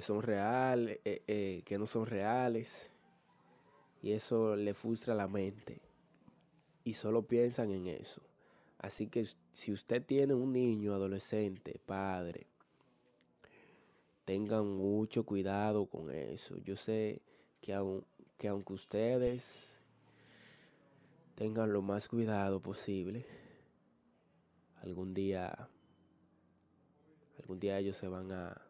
Son reales, eh, eh, que no son reales. Y eso le frustra la mente. Y solo piensan en eso. Así que si usted tiene un niño, adolescente, padre, tengan mucho cuidado con eso. Yo sé que, que aunque ustedes tengan lo más cuidado posible, algún día, algún día ellos se van a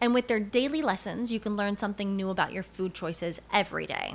And with their daily lessons, you can learn something new about your food choices every day.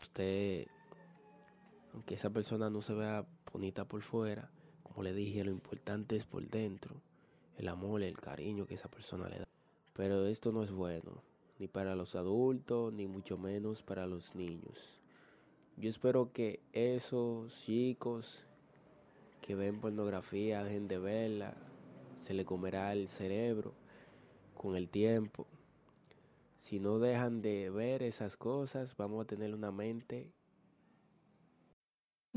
Usted, aunque esa persona no se vea bonita por fuera, como le dije, lo importante es por dentro, el amor, el cariño que esa persona le da. Pero esto no es bueno, ni para los adultos, ni mucho menos para los niños. Yo espero que esos chicos que ven pornografía dejen de verla, se le comerá el cerebro con el tiempo. Si no dejan de ver esas cosas, vamos a tener una mente